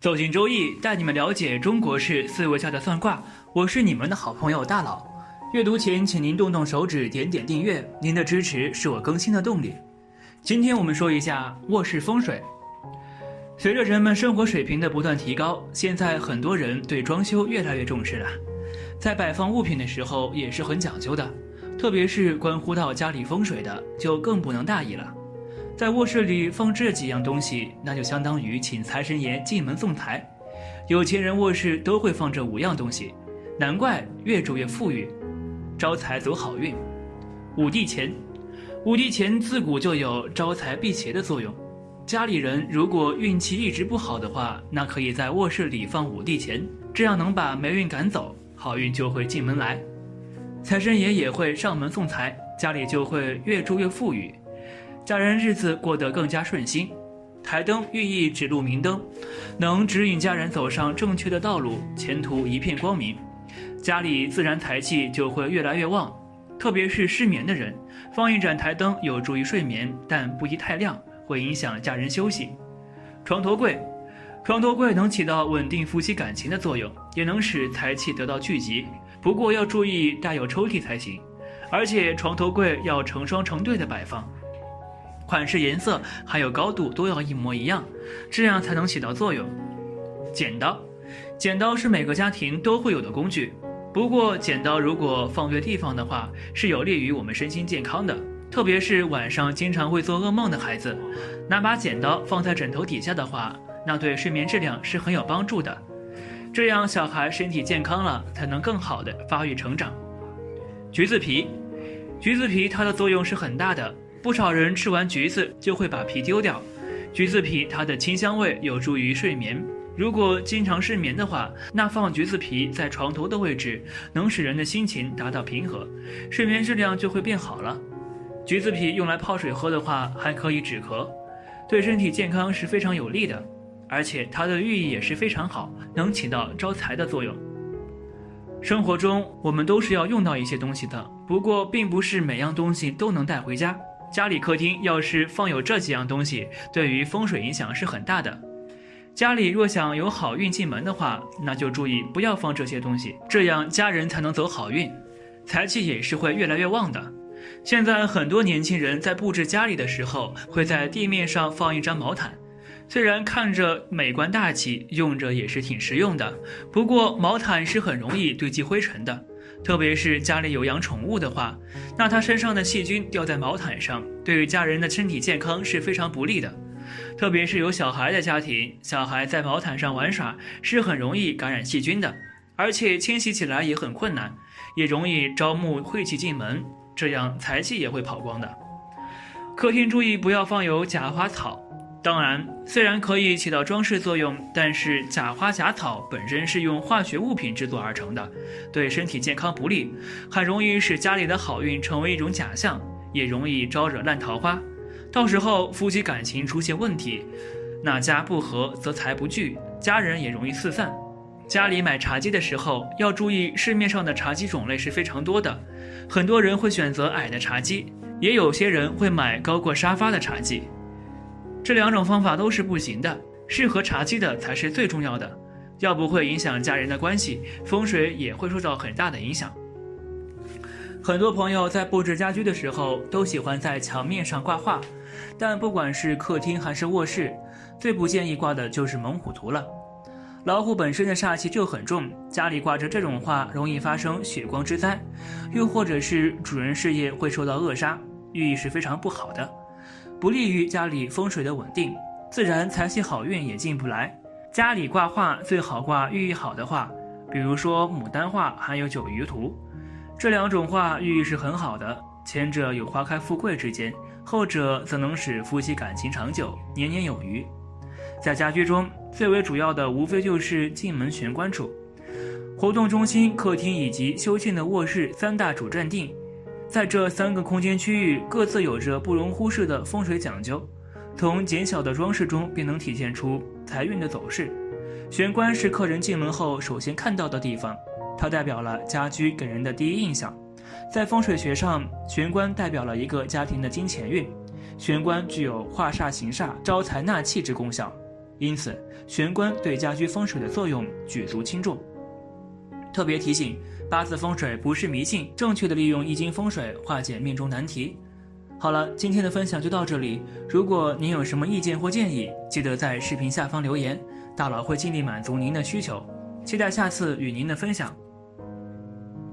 走进周易，带你们了解中国式思维下的算卦。我是你们的好朋友大佬。阅读前，请您动动手指，点点订阅。您的支持是我更新的动力。今天我们说一下卧室风水。随着人们生活水平的不断提高，现在很多人对装修越来越重视了，在摆放物品的时候也是很讲究的，特别是关乎到家里风水的，就更不能大意了。在卧室里放这几样东西，那就相当于请财神爷进门送财。有钱人卧室都会放这五样东西，难怪越住越富裕，招财走好运。五帝钱，五帝钱自古就有招财辟邪的作用。家里人如果运气一直不好的话，那可以在卧室里放五帝钱，这样能把霉运赶走，好运就会进门来。财神爷也会上门送财，家里就会越住越富裕。家人日子过得更加顺心，台灯寓意指路明灯，能指引家人走上正确的道路，前途一片光明，家里自然财气就会越来越旺。特别是失眠的人，放一盏台灯有助于睡眠，但不宜太亮，会影响家人休息。床头柜，床头柜能起到稳定夫妻感情的作用，也能使财气得到聚集，不过要注意带有抽屉才行，而且床头柜要成双成对的摆放。款式、颜色还有高度都要一模一样，这样才能起到作用。剪刀，剪刀是每个家庭都会有的工具，不过剪刀如果放对地方的话，是有利于我们身心健康的。特别是晚上经常会做噩梦的孩子，拿把剪刀放在枕头底下的话，那对睡眠质量是很有帮助的。这样小孩身体健康了，才能更好的发育成长。橘子皮，橘子皮它的作用是很大的。不少人吃完橘子就会把皮丢掉。橘子皮它的清香味有助于睡眠。如果经常失眠的话，那放橘子皮在床头的位置，能使人的心情达到平和，睡眠质量就会变好了。橘子皮用来泡水喝的话，还可以止咳，对身体健康是非常有利的。而且它的寓意也是非常好，能起到招财的作用。生活中我们都是要用到一些东西的，不过并不是每样东西都能带回家。家里客厅要是放有这几样东西，对于风水影响是很大的。家里若想有好运进门的话，那就注意不要放这些东西，这样家人才能走好运，财气也是会越来越旺的。现在很多年轻人在布置家里的时候，会在地面上放一张毛毯，虽然看着美观大气，用着也是挺实用的，不过毛毯是很容易堆积灰尘的。特别是家里有养宠物的话，那它身上的细菌掉在毛毯上，对于家人的身体健康是非常不利的。特别是有小孩的家庭，小孩在毛毯上玩耍是很容易感染细菌的，而且清洗起来也很困难，也容易招募晦气进门，这样财气也会跑光的。客厅注意不要放有假花草。当然，虽然可以起到装饰作用，但是假花假草本身是用化学物品制作而成的，对身体健康不利，很容易使家里的好运成为一种假象，也容易招惹烂桃花。到时候夫妻感情出现问题，那家不和则财不聚，家人也容易四散。家里买茶几的时候要注意，市面上的茶几种类是非常多的，很多人会选择矮的茶几，也有些人会买高过沙发的茶几。这两种方法都是不行的，适合茶几的才是最重要的，要不会影响家人的关系，风水也会受到很大的影响。很多朋友在布置家居的时候都喜欢在墙面上挂画，但不管是客厅还是卧室，最不建议挂的就是猛虎图了。老虎本身的煞气就很重，家里挂着这种画容易发生血光之灾，又或者是主人事业会受到扼杀，寓意是非常不好的。不利于家里风水的稳定，自然财气好运也进不来。家里挂画最好挂寓意好的画，比如说牡丹画还有九鱼图，这两种画寓意是很好的。前者有花开富贵之间，后者则能使夫妻感情长久，年年有余。在家居中最为主要的无非就是进门玄关处、活动中心、客厅以及休憩的卧室三大主阵地。在这三个空间区域，各自有着不容忽视的风水讲究。从简小的装饰中，便能体现出财运的走势。玄关是客人进门后首先看到的地方，它代表了家居给人的第一印象。在风水学上，玄关代表了一个家庭的金钱运。玄关具有化煞行煞、招财纳气之功效。因此玄关对家居风水的作用举足轻重。特别提醒：八字风水不是迷信，正确的利用易经风水化解命中难题。好了，今天的分享就到这里。如果您有什么意见或建议，记得在视频下方留言，大佬会尽力满足您的需求。期待下次与您的分享。